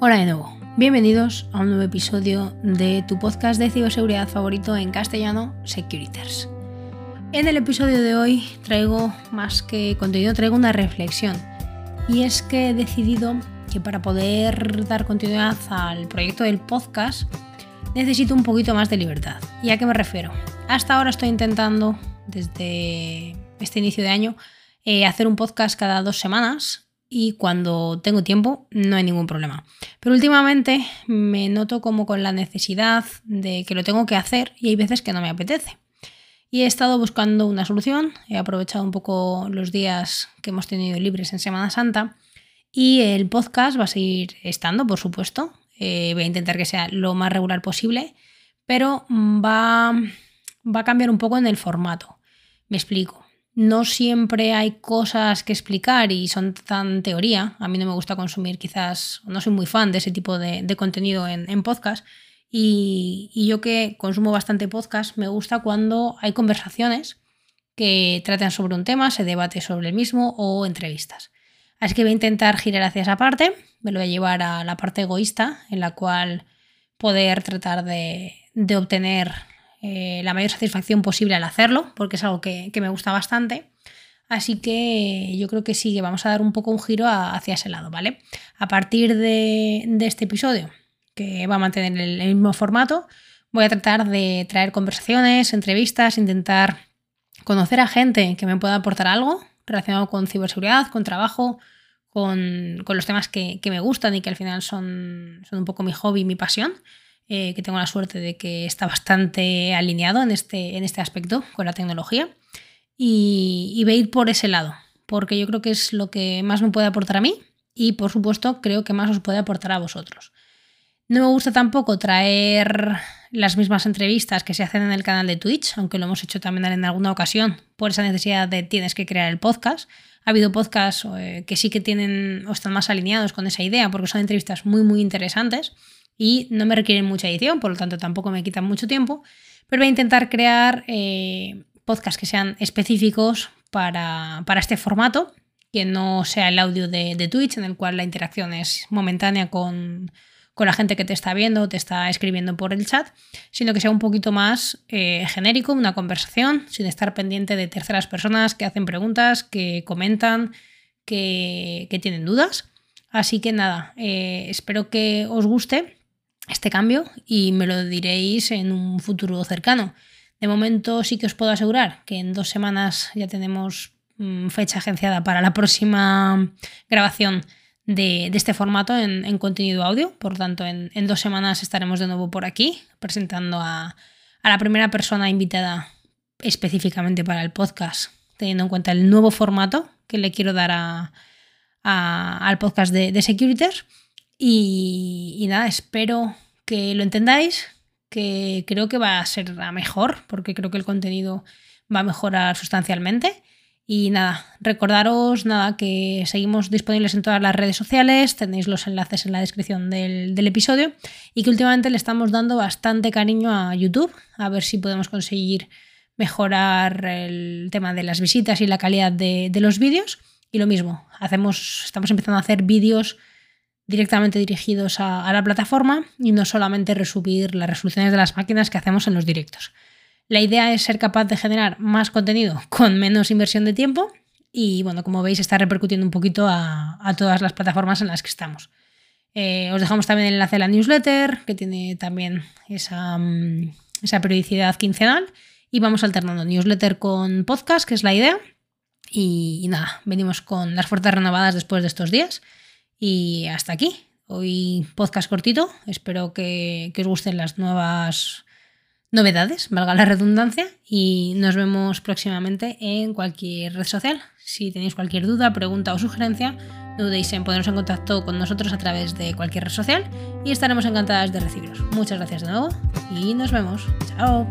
Hola de nuevo, bienvenidos a un nuevo episodio de tu podcast de ciberseguridad favorito en castellano, Securiters. En el episodio de hoy traigo más que contenido, traigo una reflexión. Y es que he decidido que para poder dar continuidad al proyecto del podcast necesito un poquito más de libertad. ¿Y a qué me refiero? Hasta ahora estoy intentando, desde este inicio de año, eh, hacer un podcast cada dos semanas y cuando tengo tiempo no hay ningún problema. Pero últimamente me noto como con la necesidad de que lo tengo que hacer y hay veces que no me apetece. Y he estado buscando una solución, he aprovechado un poco los días que hemos tenido libres en Semana Santa y el podcast va a seguir estando, por supuesto. Eh, voy a intentar que sea lo más regular posible, pero va, va a cambiar un poco en el formato. Me explico no siempre hay cosas que explicar y son tan teoría. A mí no me gusta consumir quizás, no soy muy fan de ese tipo de, contenido en, podcast. Y, yo que consumo bastante podcast, me gusta cuando hay conversaciones que tratan sobre un tema, se debate sobre el mismo o entrevistas. Así que voy a intentar girar hacia esa parte, me lo voy a llevar a la parte egoísta, en la cual poder tratar de, de obtener eh, la mayor satisfacción posible al hacerlo, porque es algo que, me gusta bastante. Así que yo creo que sí, que vamos a dar un poco un giro hacia ese lado, ¿vale? A partir de, este episodio, que va a mantener el, mismo formato, voy a tratar de traer conversaciones, entrevistas, intentar conocer a gente que me pueda aportar algo relacionado con ciberseguridad, con trabajo, con, los temas que, me gustan y que al final son, son un poco mi hobby, mi pasión. Eh, que tengo la suerte de que está bastante alineado en este, en este aspecto con la tecnología. Y, y ir por ese lado, porque yo creo que es lo que más me puede aportar a mí y por supuesto creo que más os puede aportar a vosotros. No me gusta tampoco traer las mismas entrevistas que se hacen en el canal de Twitch, aunque lo hemos hecho también en alguna ocasión por esa necesidad de tienes que crear el podcast. Ha habido podcasts eh, que sí que tienen o están más alineados con esa idea porque son entrevistas muy muy interesantes y no me requieren mucha edición, por lo tanto tampoco me quitan mucho tiempo, pero voy a intentar crear eh, podcasts que sean específicos para, este formato, que no sea el audio de, Twitch, en el cual la interacción es momentánea con, la gente que te está viendo, te está escribiendo por el chat, sino que sea un poquito más eh, genérico, una conversación, sin estar pendiente de terceras personas que hacen preguntas, que comentan, que, tienen dudas. Así que nada, eh, espero que os guste este cambio y me lo diréis en un futuro cercano. De momento sí que os puedo asegurar que en dos semanas ya tenemos mm, fecha agenciada para la próxima grabación de, este formato en, contenido audio. Por tanto, en, dos semanas estaremos de nuevo por aquí presentando a, la primera persona invitada específicamente para el podcast, teniendo en cuenta el nuevo formato que le quiero dar al podcast de, de Securiters. Y, nada, espero que lo entendáis, que creo que va a ser a mejor, porque creo que el contenido va a mejorar sustancialmente. Y nada, recordaros nada que seguimos disponibles en todas las redes sociales, tenéis los enlaces en la descripción del, episodio y que últimamente le estamos dando bastante cariño a YouTube, a ver si podemos conseguir mejorar el tema de las visitas y la calidad de, de los vídeos. Y lo mismo, hacemos, estamos empezando a hacer vídeos directamente dirigidos a, la plataforma y no solamente resubir las resoluciones de las máquinas que hacemos en los directos. La idea es ser capaz de generar más contenido con menos inversión de tiempo y bueno, como veis está repercutiendo un poquito a, todas las plataformas en las que estamos. Eh, os dejamos también el enlace a la newsletter, que tiene también esa, mm, esa periodicidad quincenal. Y vamos alternando newsletter con podcast, que es la idea. Y, y nada, venimos con las fuerzas renovadas después de estos días. Y hasta aquí. Hoy podcast cortito. Espero que, os gusten las nuevas novedades, valga la redundancia. Y nos vemos próximamente en cualquier red social. Si tenéis cualquier duda, pregunta o sugerencia, no dudéis en poneros en contacto con nosotros a través de cualquier red social y estaremos encantadas de recibiros. Muchas gracias de nuevo y nos vemos. Chao.